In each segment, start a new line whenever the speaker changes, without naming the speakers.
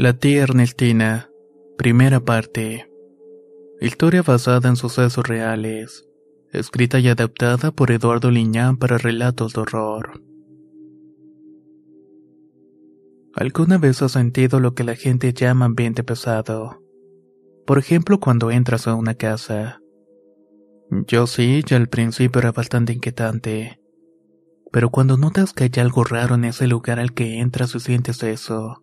La tía Ernestina, primera parte. Historia basada en sucesos reales. Escrita y adaptada por Eduardo Liñán para relatos de horror. ¿Alguna vez has sentido lo que la gente llama ambiente pesado? Por ejemplo, cuando entras a una casa. Yo sí, y al principio era bastante inquietante. Pero cuando notas que hay algo raro en ese lugar al que entras y sientes eso,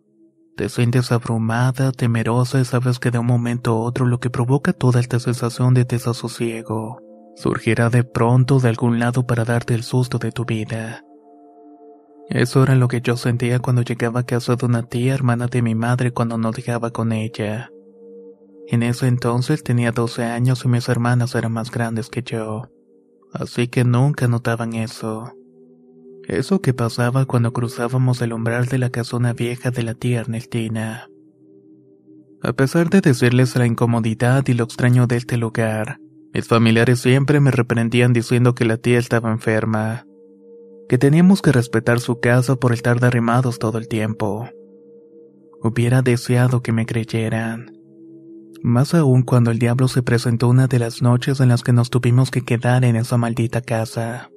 te sientes abrumada, temerosa y sabes que de un momento a otro lo que provoca toda esta sensación de desasosiego surgirá de pronto de algún lado para darte el susto de tu vida. Eso era lo que yo sentía cuando llegaba a casa de una tía hermana de mi madre cuando no dejaba con ella. En ese entonces tenía 12 años y mis hermanas eran más grandes que yo, así que nunca notaban eso. Eso que pasaba cuando cruzábamos el umbral de la casona vieja de la tía Ernestina. A pesar de decirles la incomodidad y lo extraño de este lugar, mis familiares siempre me reprendían diciendo que la tía estaba enferma, que teníamos que respetar su casa por estar derrimados todo el tiempo. Hubiera deseado que me creyeran. Más aún cuando el diablo se presentó una de las noches en las que nos tuvimos que quedar en esa maldita casa.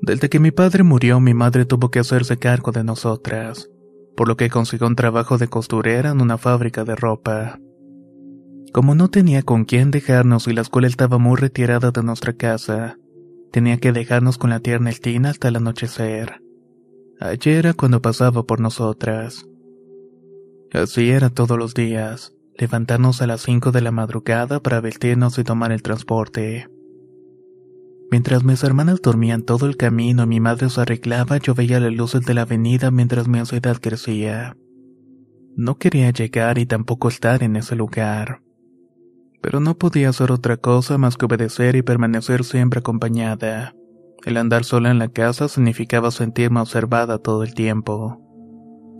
Desde que mi padre murió, mi madre tuvo que hacerse cargo de nosotras, por lo que consiguió un trabajo de costurera en una fábrica de ropa. Como no tenía con quién dejarnos y la escuela estaba muy retirada de nuestra casa, tenía que dejarnos con la tía Ernestina hasta el anochecer. Ayer era cuando pasaba por nosotras. Así era todos los días, levantarnos a las 5 de la madrugada para vestirnos y tomar el transporte. Mientras mis hermanas dormían todo el camino y mi madre se arreglaba, yo veía las luces de la avenida mientras mi ansiedad crecía. No quería llegar y tampoco estar en ese lugar. Pero no podía hacer otra cosa más que obedecer y permanecer siempre acompañada. El andar sola en la casa significaba sentirme observada todo el tiempo.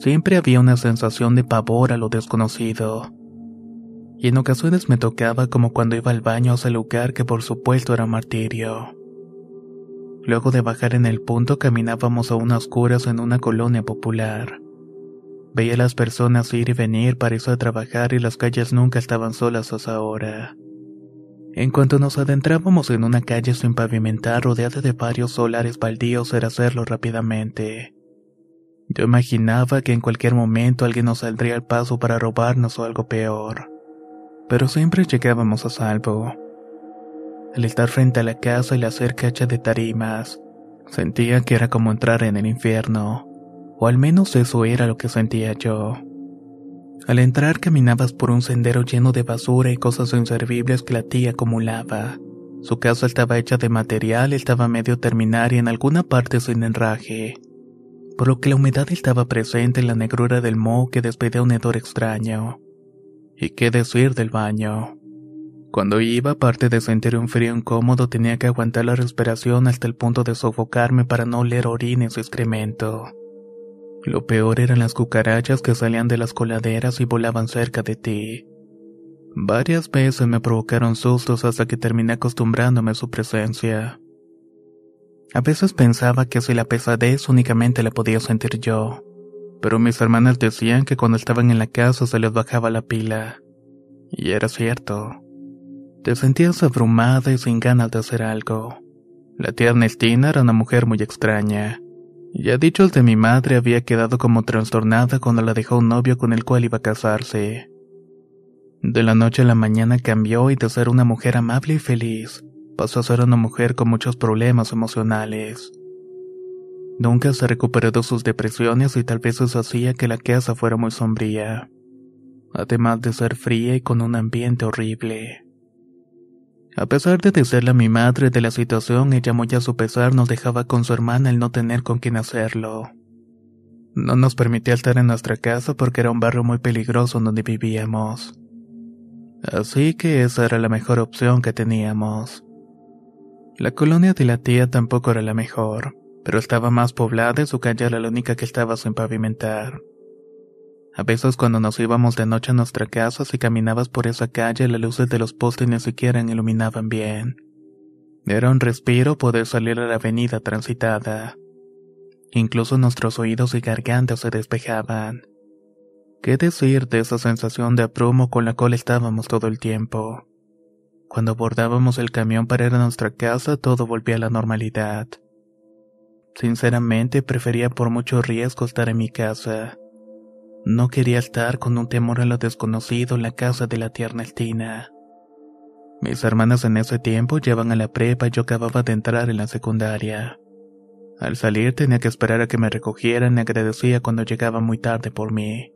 Siempre había una sensación de pavor a lo desconocido. Y en ocasiones me tocaba como cuando iba al baño a ese lugar que por supuesto era martirio. Luego de bajar en el punto caminábamos a unas oscuras en una colonia popular. Veía a las personas ir y venir para irse a trabajar y las calles nunca estaban solas a esa hora. En cuanto nos adentrábamos en una calle sin pavimentar rodeada de varios solares baldíos era hacerlo rápidamente. Yo imaginaba que en cualquier momento alguien nos saldría al paso para robarnos o algo peor. Pero siempre llegábamos a salvo. Al estar frente a la casa y la cerca hecha de tarimas, sentía que era como entrar en el infierno, o al menos eso era lo que sentía yo. Al entrar caminabas por un sendero lleno de basura y cosas inservibles que la tía acumulaba. Su casa estaba hecha de material, estaba medio terminar y en alguna parte sin enraje, por lo que la humedad estaba presente en la negrura del moho que despedía un hedor extraño. ¿Y qué decir del baño? Cuando iba, aparte de sentir un frío incómodo, tenía que aguantar la respiración hasta el punto de sofocarme para no oler orines o excremento. Lo peor eran las cucarachas que salían de las coladeras y volaban cerca de ti. Varias veces me provocaron sustos hasta que terminé acostumbrándome a su presencia. A veces pensaba que si la pesadez únicamente la podía sentir yo, pero mis hermanas decían que cuando estaban en la casa se les bajaba la pila. Y era cierto. Te sentías abrumada y sin ganas de hacer algo. La tía Ernestina era una mujer muy extraña. Ya dichos de mi madre había quedado como trastornada cuando la dejó un novio con el cual iba a casarse. De la noche a la mañana cambió y de ser una mujer amable y feliz, pasó a ser una mujer con muchos problemas emocionales. Nunca se recuperó de sus depresiones y tal vez eso hacía que la casa fuera muy sombría, además de ser fría y con un ambiente horrible. A pesar de decirle a mi madre de la situación, ella muy a su pesar nos dejaba con su hermana el no tener con quién hacerlo. No nos permitía estar en nuestra casa porque era un barrio muy peligroso donde vivíamos. Así que esa era la mejor opción que teníamos. La colonia de la tía tampoco era la mejor pero estaba más poblada y su calle era la única que estaba sin pavimentar. A veces cuando nos íbamos de noche a nuestra casa, si caminabas por esa calle, las luces de los postes ni siquiera iluminaban bien. Era un respiro poder salir a la avenida transitada. Incluso nuestros oídos y gargantas se despejaban. ¿Qué decir de esa sensación de aprumo con la cual estábamos todo el tiempo? Cuando abordábamos el camión para ir a nuestra casa, todo volvía a la normalidad. Sinceramente prefería por mucho riesgo estar en mi casa. No quería estar con un temor a lo desconocido en la casa de la tía Ernestina. Mis hermanas en ese tiempo llevan a la prepa y yo acababa de entrar en la secundaria. Al salir tenía que esperar a que me recogieran y agradecía cuando llegaba muy tarde por mí.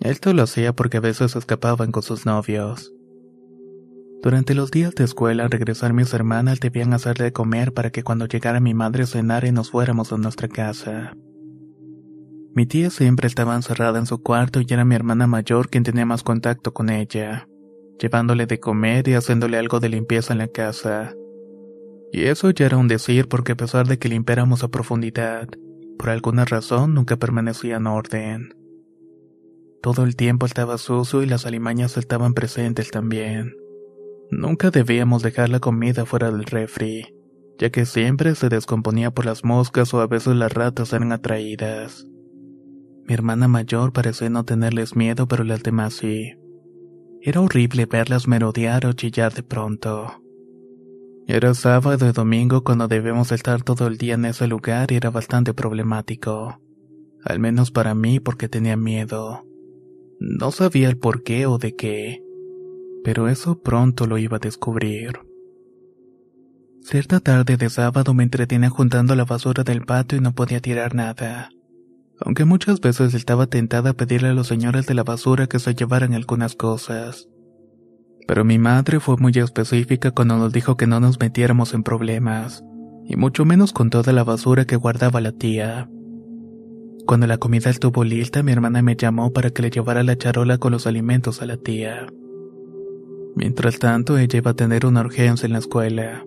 Esto lo hacía porque a veces escapaban con sus novios. Durante los días de escuela, al regresar mis hermanas debían hacerle comer para que cuando llegara mi madre cenara y nos fuéramos a nuestra casa. Mi tía siempre estaba encerrada en su cuarto y era mi hermana mayor quien tenía más contacto con ella, llevándole de comer y haciéndole algo de limpieza en la casa. Y eso ya era un decir porque a pesar de que limpiáramos a profundidad, por alguna razón nunca permanecía en orden. Todo el tiempo estaba sucio y las alimañas estaban presentes también. Nunca debíamos dejar la comida fuera del refri, ya que siempre se descomponía por las moscas o a veces las ratas eran atraídas. Mi hermana mayor parecía no tenerles miedo, pero las demás sí. Era horrible verlas merodear o chillar de pronto. Era sábado y domingo cuando debemos estar todo el día en ese lugar y era bastante problemático. Al menos para mí porque tenía miedo. No sabía el por qué o de qué pero eso pronto lo iba a descubrir. Cierta tarde de sábado me entretenía juntando la basura del patio y no podía tirar nada. Aunque muchas veces estaba tentada a pedirle a los señores de la basura que se llevaran algunas cosas. Pero mi madre fue muy específica cuando nos dijo que no nos metiéramos en problemas, y mucho menos con toda la basura que guardaba la tía. Cuando la comida estuvo lista, mi hermana me llamó para que le llevara la charola con los alimentos a la tía. Mientras tanto, ella iba a tener una urgencia en la escuela.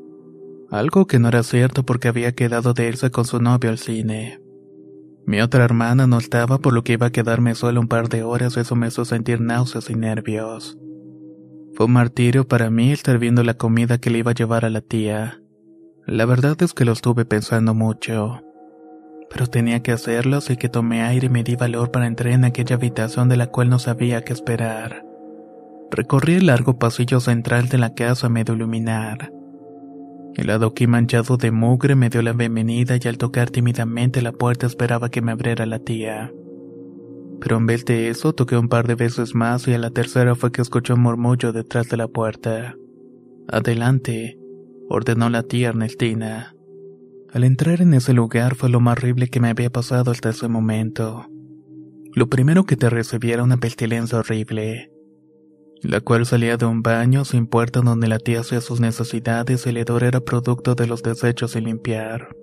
Algo que no era cierto porque había quedado de irse con su novio al cine. Mi otra hermana no estaba por lo que iba a quedarme solo un par de horas, eso me hizo sentir náuseas y nervios. Fue un martirio para mí estar viendo la comida que le iba a llevar a la tía. La verdad es que lo estuve pensando mucho. Pero tenía que hacerlo, así que tomé aire y me di valor para entrar en aquella habitación de la cual no sabía qué esperar. Recorrí el largo pasillo central de la casa medio iluminar. El adoquín manchado de mugre me dio la bienvenida y al tocar tímidamente la puerta esperaba que me abriera la tía. Pero en vez de eso toqué un par de veces más y a la tercera fue que escuché un murmullo detrás de la puerta. Adelante, ordenó la tía Ernestina. Al entrar en ese lugar fue lo más horrible que me había pasado hasta ese momento. Lo primero que te recibiera una pestilencia horrible la cual salía de un baño sin puerta donde la tía hacía sus necesidades y el hedor era producto de los desechos sin limpiar.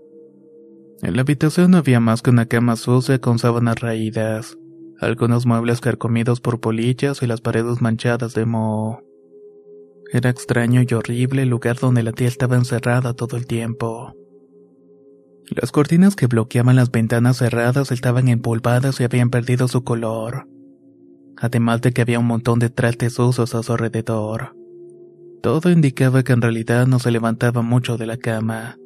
En la habitación no había más que una cama sucia con sábanas raídas, algunos muebles carcomidos por polillas y las paredes manchadas de moho. Era extraño y horrible el lugar donde la tía estaba encerrada todo el tiempo. Las cortinas que bloqueaban las ventanas cerradas estaban empolvadas y habían perdido su color además de que había un montón de trastes sucios a su alrededor. Todo indicaba que en realidad no se levantaba mucho de la cama.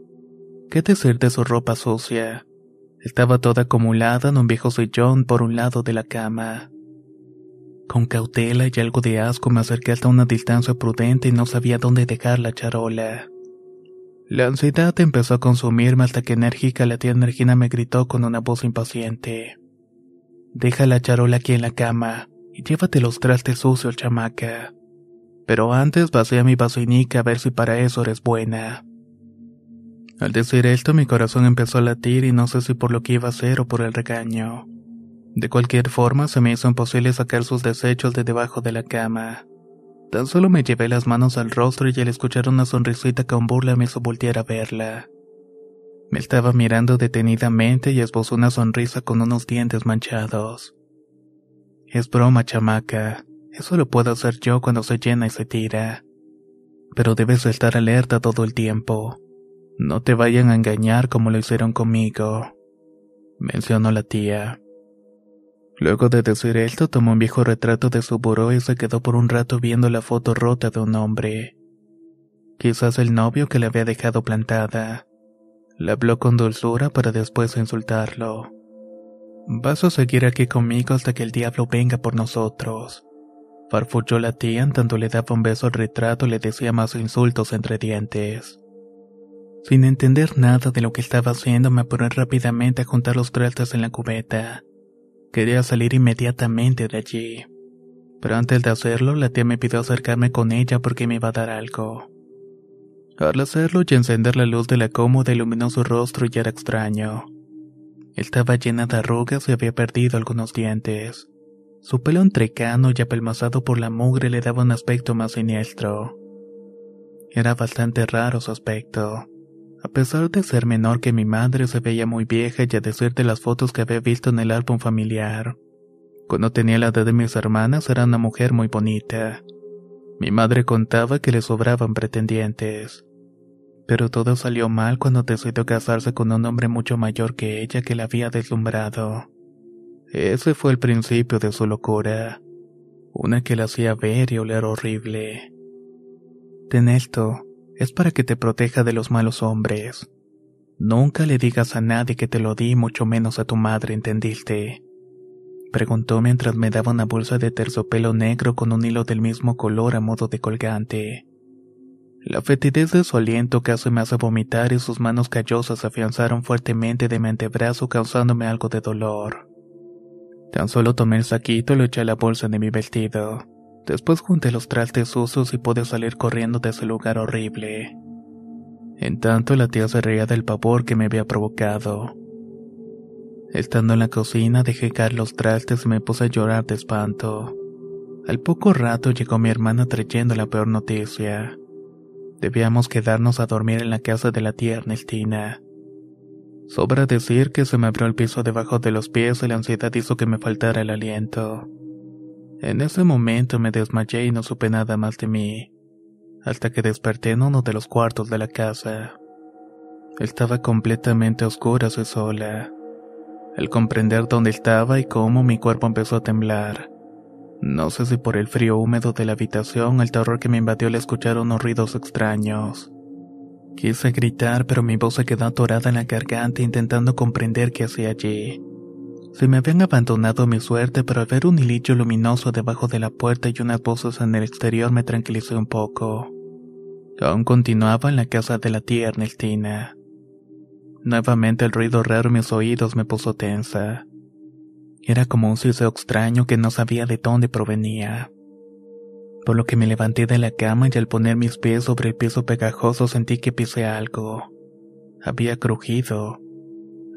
¿Qué decir de su ropa sucia? Estaba toda acumulada en un viejo sillón por un lado de la cama. Con cautela y algo de asco me acerqué hasta una distancia prudente y no sabía dónde dejar la charola. La ansiedad empezó a consumirme hasta que enérgica la tía Energina me gritó con una voz impaciente. Deja la charola aquí en la cama y llévate los trastes sucios, chamaca. Pero antes vacía mi vasoinica a ver si para eso eres buena. Al decir esto mi corazón empezó a latir y no sé si por lo que iba a hacer o por el regaño. De cualquier forma se me hizo imposible sacar sus desechos de debajo de la cama. Tan solo me llevé las manos al rostro y al escuchar una sonrisita con burla me hizo voltear a verla. Me estaba mirando detenidamente y esbozó una sonrisa con unos dientes manchados. Es broma, chamaca. Eso lo puedo hacer yo cuando se llena y se tira. Pero debes estar alerta todo el tiempo. No te vayan a engañar como lo hicieron conmigo, mencionó la tía. Luego de decir esto, tomó un viejo retrato de su buró y se quedó por un rato viendo la foto rota de un hombre. Quizás el novio que le había dejado plantada. Le habló con dulzura para después insultarlo. Vas a seguir aquí conmigo hasta que el diablo venga por nosotros. Farfulló la tía en tanto le daba un beso al retrato y le decía más insultos entre dientes. Sin entender nada de lo que estaba haciendo, me apuré rápidamente a juntar los trastes en la cubeta. Quería salir inmediatamente de allí. Pero antes de hacerlo, la tía me pidió acercarme con ella porque me iba a dar algo. Al hacerlo y encender la luz de la cómoda iluminó su rostro y era extraño. Estaba llena de arrugas y había perdido algunos dientes. Su pelo entrecano y apelmazado por la mugre le daba un aspecto más siniestro. Era bastante raro su aspecto. A pesar de ser menor que mi madre, se veía muy vieja y a decir de las fotos que había visto en el álbum familiar. Cuando tenía la edad de mis hermanas era una mujer muy bonita. Mi madre contaba que le sobraban pretendientes. Pero todo salió mal cuando decidió casarse con un hombre mucho mayor que ella que la había deslumbrado. Ese fue el principio de su locura. Una que la hacía ver y oler horrible. Ten esto, es para que te proteja de los malos hombres. Nunca le digas a nadie que te lo di, mucho menos a tu madre, ¿entendiste? Preguntó mientras me daba una bolsa de terciopelo negro con un hilo del mismo color a modo de colgante. La fetidez de su aliento casi me hace vomitar y sus manos callosas se afianzaron fuertemente de mi antebrazo causándome algo de dolor. Tan solo tomé el saquito y lo eché a la bolsa de mi vestido. Después junté los trastes sucios y pude salir corriendo de ese lugar horrible. En tanto la tía se reía del pavor que me había provocado. Estando en la cocina dejé caer los trastes y me puse a llorar de espanto. Al poco rato llegó mi hermana trayendo la peor noticia. Debíamos quedarnos a dormir en la casa de la tía Ernestina. Sobra decir que se me abrió el piso debajo de los pies y la ansiedad hizo que me faltara el aliento. En ese momento me desmayé y no supe nada más de mí, hasta que desperté en uno de los cuartos de la casa. Estaba completamente oscura y sola. Al comprender dónde estaba y cómo mi cuerpo empezó a temblar. No sé si por el frío húmedo de la habitación, el terror que me invadió al escuchar unos ruidos extraños. Quise gritar, pero mi voz se quedó atorada en la garganta intentando comprender qué hacía allí. Se me habían abandonado mi suerte, pero al ver un hilillo luminoso debajo de la puerta y unas voces en el exterior me tranquilicé un poco. Aún continuaba en la casa de la tía Ernestina. Nuevamente el ruido raro en mis oídos me puso tensa. Era como un siseo extraño que no sabía de dónde provenía. Por lo que me levanté de la cama y al poner mis pies sobre el piso pegajoso sentí que pisé algo. Había crujido.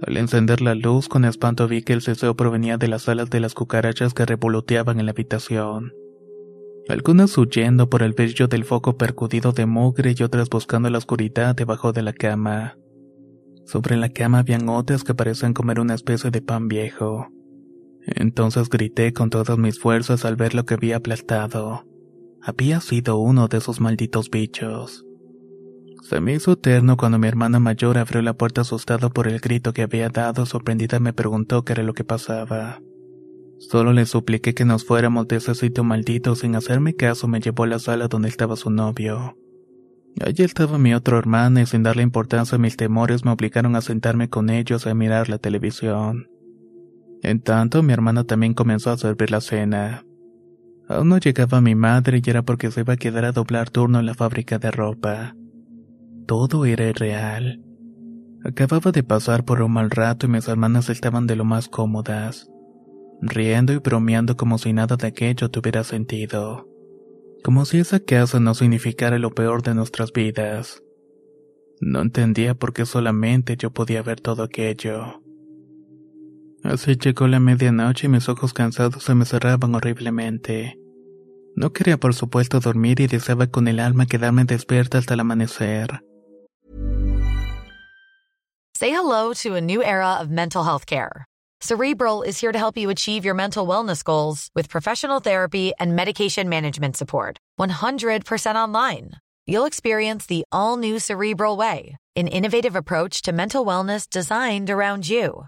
Al encender la luz, con espanto vi que el ceseo provenía de las alas de las cucarachas que revoloteaban en la habitación. Algunas huyendo por el brillo del foco percudido de mugre y otras buscando la oscuridad debajo de la cama. Sobre la cama habían otras que parecían comer una especie de pan viejo. Entonces grité con todas mis fuerzas al ver lo que había aplastado. Había sido uno de esos malditos bichos. Se me hizo eterno cuando mi hermana mayor abrió la puerta asustada por el grito que había dado, sorprendida me preguntó qué era lo que pasaba. Solo le supliqué que nos fuéramos de ese sitio maldito, sin hacerme caso me llevó a la sala donde estaba su novio. Allí estaba mi otro hermano y sin darle importancia a mis temores me obligaron a sentarme con ellos a mirar la televisión. En tanto, mi hermana también comenzó a servir la cena. Aún no llegaba mi madre y era porque se iba a quedar a doblar turno en la fábrica de ropa. Todo era irreal. Acababa de pasar por un mal rato y mis hermanas estaban de lo más cómodas, riendo y bromeando como si nada de aquello tuviera sentido. Como si esa casa no significara lo peor de nuestras vidas. No entendía por qué solamente yo podía ver todo aquello. Así llegó la medianoche y mis ojos cansados se me cerraban horriblemente. No quería por supuesto dormir y deseaba con el alma quedarme despierta hasta el amanecer.
Say hello to a new era of mental health care. Cerebral is here to help you achieve your mental wellness goals with professional therapy and medication management support. 100% online. You'll experience the all new Cerebral Way, an innovative approach to mental wellness designed around you.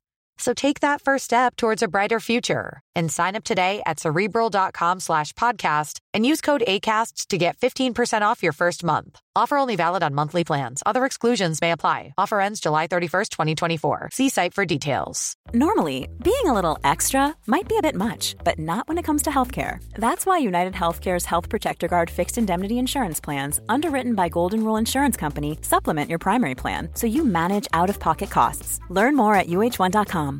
So take that first step towards a brighter future and sign up today at cerebral.com slash podcast and use code ACasts to get 15% off your first month. Offer only valid on monthly plans. Other exclusions may apply. Offer ends July 31st, 2024. See site for details.
Normally, being a little extra might be a bit much, but not when it comes to healthcare. That's why United Healthcare's Health Protector Guard fixed indemnity insurance plans, underwritten by Golden Rule Insurance Company, supplement your primary plan so you manage out of pocket costs. Learn more at uh1.com.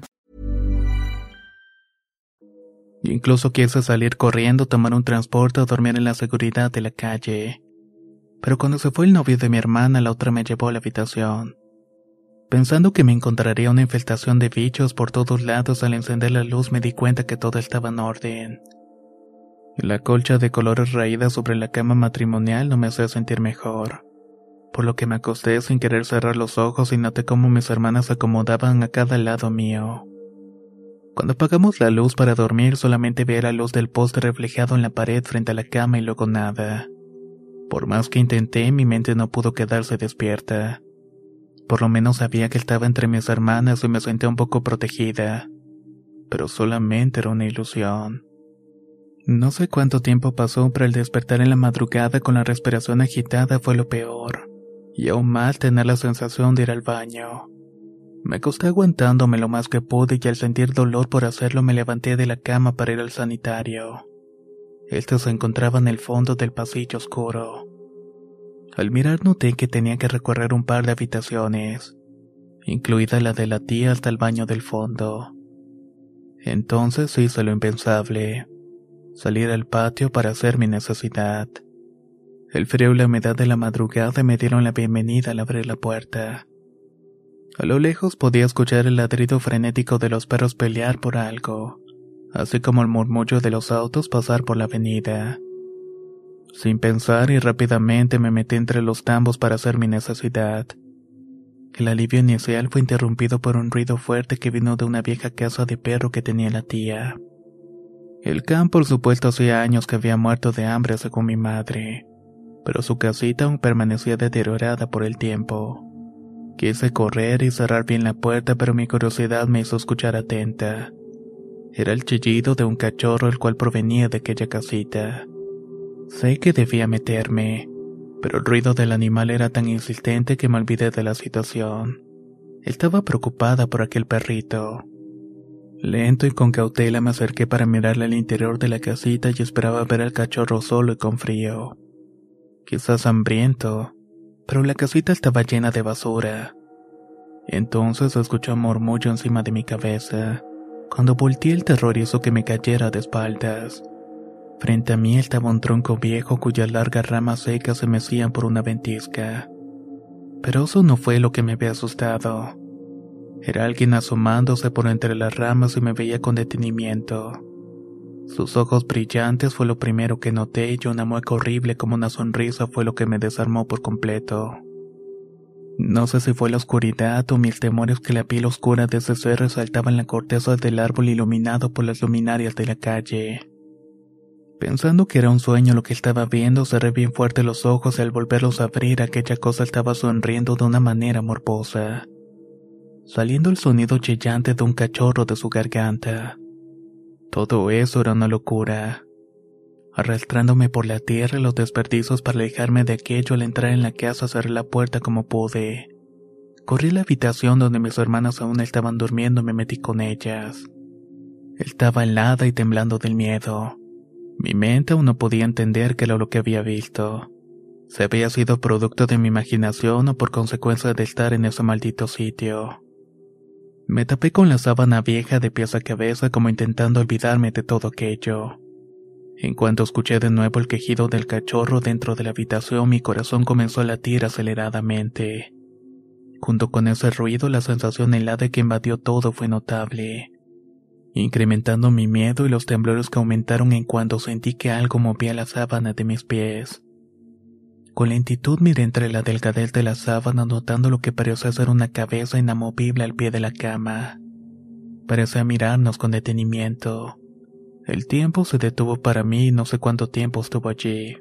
Incluso quise salir corriendo, tomar un transporte o dormir en la seguridad de la calle. Pero cuando se fue el novio de mi hermana, la otra me llevó a la habitación. Pensando que me encontraría una infestación de bichos por todos lados al encender la luz, me di cuenta que todo estaba en orden. La colcha de colores raídas sobre la cama matrimonial no me hacía sentir mejor, por lo que me acosté sin querer cerrar los ojos y noté cómo mis hermanas se acomodaban a cada lado mío. Cuando apagamos la luz para dormir solamente veía la luz del poste reflejado en la pared frente a la cama y luego nada. Por más que intenté, mi mente no pudo quedarse despierta. Por lo menos sabía que estaba entre mis hermanas y me sentía un poco protegida. Pero solamente era una ilusión. No sé cuánto tiempo pasó, pero el despertar en la madrugada con la respiración agitada fue lo peor. Y aún mal tener la sensación de ir al baño. Me acosté aguantándome lo más que pude y al sentir dolor por hacerlo me levanté de la cama para ir al sanitario. Este se encontraba en el fondo del pasillo oscuro. Al mirar noté que tenía que recorrer un par de habitaciones, incluida la de la tía hasta el baño del fondo. Entonces hice lo impensable, salir al patio para hacer mi necesidad. El frío y la humedad de la madrugada me dieron la bienvenida al abrir la puerta. A lo lejos podía escuchar el ladrido frenético de los perros pelear por algo así como el murmullo de los autos pasar por la avenida. Sin pensar y rápidamente me metí entre los tambos para hacer mi necesidad. El alivio inicial fue interrumpido por un ruido fuerte que vino de una vieja casa de perro que tenía la tía. El can, por supuesto, hacía años que había muerto de hambre según mi madre, pero su casita aún permanecía deteriorada por el tiempo. Quise correr y cerrar bien la puerta, pero mi curiosidad me hizo escuchar atenta. Era el chillido de un cachorro el cual provenía de aquella casita. Sé que debía meterme, pero el ruido del animal era tan insistente que me olvidé de la situación. Estaba preocupada por aquel perrito. Lento y con cautela me acerqué para mirarle al interior de la casita y esperaba ver al cachorro solo y con frío. Quizás hambriento, pero la casita estaba llena de basura. Entonces escuché un murmullo encima de mi cabeza. Cuando volteé el terror hizo que me cayera de espaldas. Frente a mí estaba un tronco viejo cuyas largas ramas secas se mecían por una ventisca. Pero eso no fue lo que me había asustado. Era alguien asomándose por entre las ramas y me veía con detenimiento. Sus ojos brillantes fue lo primero que noté y una mueca horrible como una sonrisa fue lo que me desarmó por completo. No sé si fue la oscuridad o mis temores que la piel oscura de ese ser resaltaba en la corteza del árbol iluminado por las luminarias de la calle. Pensando que era un sueño lo que estaba viendo, cerré bien fuerte los ojos y al volverlos a abrir aquella cosa estaba sonriendo de una manera morbosa, saliendo el sonido chillante de un cachorro de su garganta. Todo eso era una locura. Arrastrándome por la tierra y los desperdicios para alejarme de aquello al entrar en la casa cerré la puerta como pude. Corrí a la habitación donde mis hermanas aún estaban durmiendo y me metí con ellas. Estaba helada y temblando del miedo. Mi mente aún no podía entender qué era lo que había visto. Se había sido producto de mi imaginación o por consecuencia de estar en ese maldito sitio. Me tapé con la sábana vieja de pies a cabeza como intentando olvidarme de todo aquello. En cuanto escuché de nuevo el quejido del cachorro dentro de la habitación, mi corazón comenzó a latir aceleradamente. Junto con ese ruido, la sensación helada que invadió todo fue notable, incrementando mi miedo y los temblores que aumentaron en cuanto sentí que algo movía la sábana de mis pies. Con lentitud miré entre la delgadez de la sábana notando lo que parecía ser una cabeza inamovible al pie de la cama. Parecía mirarnos con detenimiento. El tiempo se detuvo para mí y no sé cuánto tiempo estuvo allí.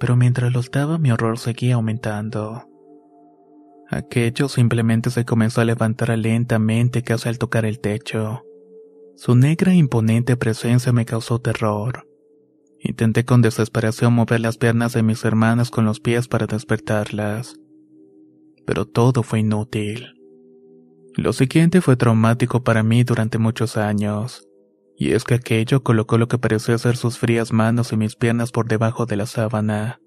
Pero mientras lo estaba mi horror seguía aumentando. Aquello simplemente se comenzó a levantar lentamente casi al tocar el techo. Su negra e imponente presencia me causó terror. Intenté con desesperación mover las piernas de mis hermanas con los pies para despertarlas. Pero todo fue inútil. Lo siguiente fue traumático para mí durante muchos años, y es que aquello colocó lo que pareció ser sus frías manos y mis piernas por debajo de la sábana,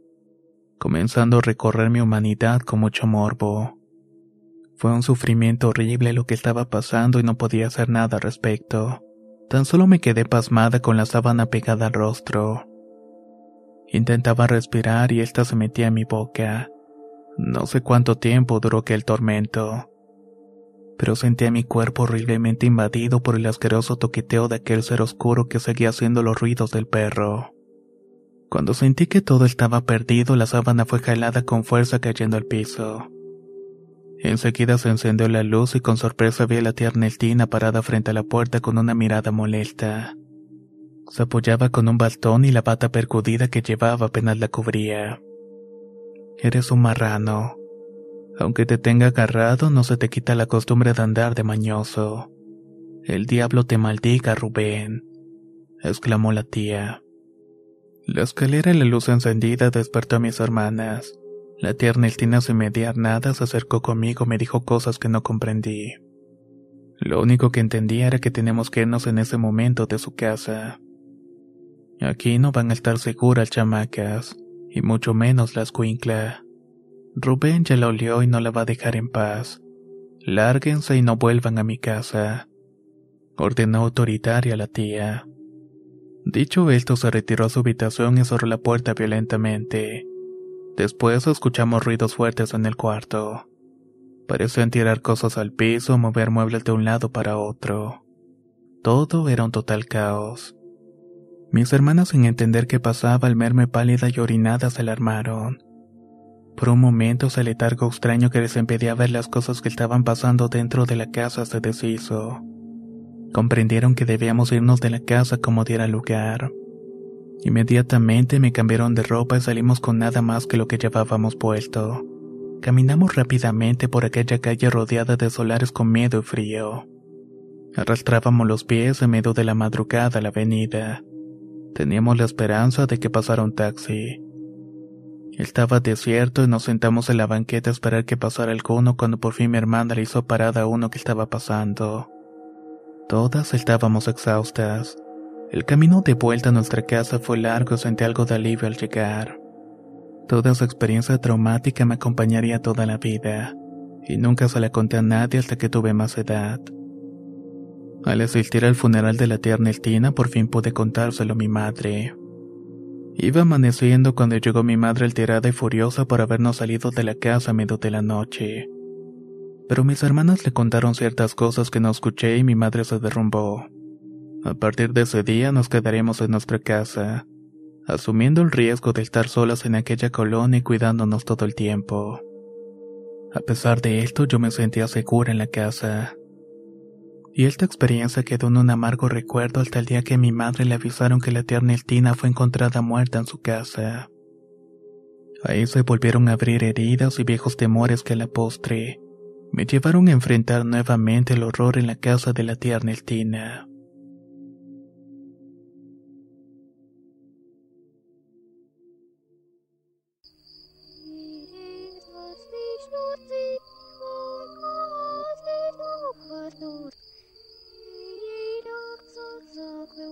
comenzando a recorrer mi humanidad con mucho morbo. Fue un sufrimiento horrible lo que estaba pasando y no podía hacer nada al respecto. Tan solo me quedé pasmada con la sábana pegada al rostro. Intentaba respirar y ésta se metía en mi boca. No sé cuánto tiempo duró aquel tormento. Pero sentía mi cuerpo horriblemente invadido por el asqueroso toqueteo de aquel ser oscuro que seguía haciendo los ruidos del perro. Cuando sentí que todo estaba perdido, la sábana fue jalada con fuerza cayendo al piso. Enseguida se encendió la luz y con sorpresa vi a la tierna Eltina parada frente a la puerta con una mirada molesta. Se apoyaba con un bastón y la bata percudida que llevaba apenas la cubría. Eres un marrano. Aunque te tenga agarrado, no se te quita la costumbre de andar de mañoso. El diablo te maldiga, Rubén, exclamó la tía. La escalera y la luz encendida despertó a mis hermanas. La tierna Eltina sin mediar nada se acercó conmigo y me dijo cosas que no comprendí. Lo único que entendía era que tenemos que irnos en ese momento de su casa. Aquí no van a estar seguras chamacas, y mucho menos las cuincla. Rubén ya la olió y no la va a dejar en paz. Lárguense y no vuelvan a mi casa. Ordenó autoritaria la tía. Dicho esto, se retiró a su habitación y cerró la puerta violentamente. Después escuchamos ruidos fuertes en el cuarto. Parecían tirar cosas al piso mover muebles de un lado para otro. Todo era un total caos. Mis hermanas, sin entender qué pasaba al verme pálida y orinada, se alarmaron. Por un momento, ese letargo extraño que les impedía ver las cosas que estaban pasando dentro de la casa se deshizo. Comprendieron que debíamos irnos de la casa como diera lugar. Inmediatamente me cambiaron de ropa y salimos con nada más que lo que llevábamos puesto. Caminamos rápidamente por aquella calle rodeada de solares con miedo y frío. Arrastrábamos los pies en medio de la madrugada a la avenida. Teníamos la esperanza de que pasara un taxi. Estaba desierto y nos sentamos en la banqueta a esperar que pasara alguno cuando por fin mi hermana le hizo parada a uno que estaba pasando. Todas estábamos exhaustas. El camino de vuelta a nuestra casa fue largo y sentí algo de alivio al llegar. Toda esa experiencia traumática me acompañaría toda la vida, y nunca se la conté a nadie hasta que tuve más edad. Al asistir al funeral de la tía Ernestina, por fin pude contárselo a mi madre. Iba amaneciendo cuando llegó mi madre alterada y furiosa por habernos salido de la casa a medio de la noche. Pero mis hermanas le contaron ciertas cosas que no escuché y mi madre se derrumbó. A partir de ese día nos quedaremos en nuestra casa, asumiendo el riesgo de estar solas en aquella colonia y cuidándonos todo el tiempo. A pesar de esto, yo me sentía segura en la casa. Y esta experiencia quedó en un amargo recuerdo hasta el día que mi madre le avisaron que la tierna Eltina fue encontrada muerta en su casa. Ahí se volvieron a abrir heridas y viejos temores que a la postre me llevaron a enfrentar nuevamente el horror en la casa de la tierna Eltina.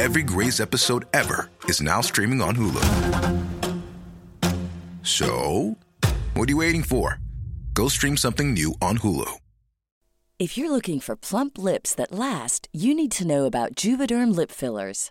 Every Grey's episode ever is now streaming on Hulu. So, what are you waiting for? Go stream something new on Hulu.
If you're looking for plump lips that last, you need to know about Juvederm lip fillers.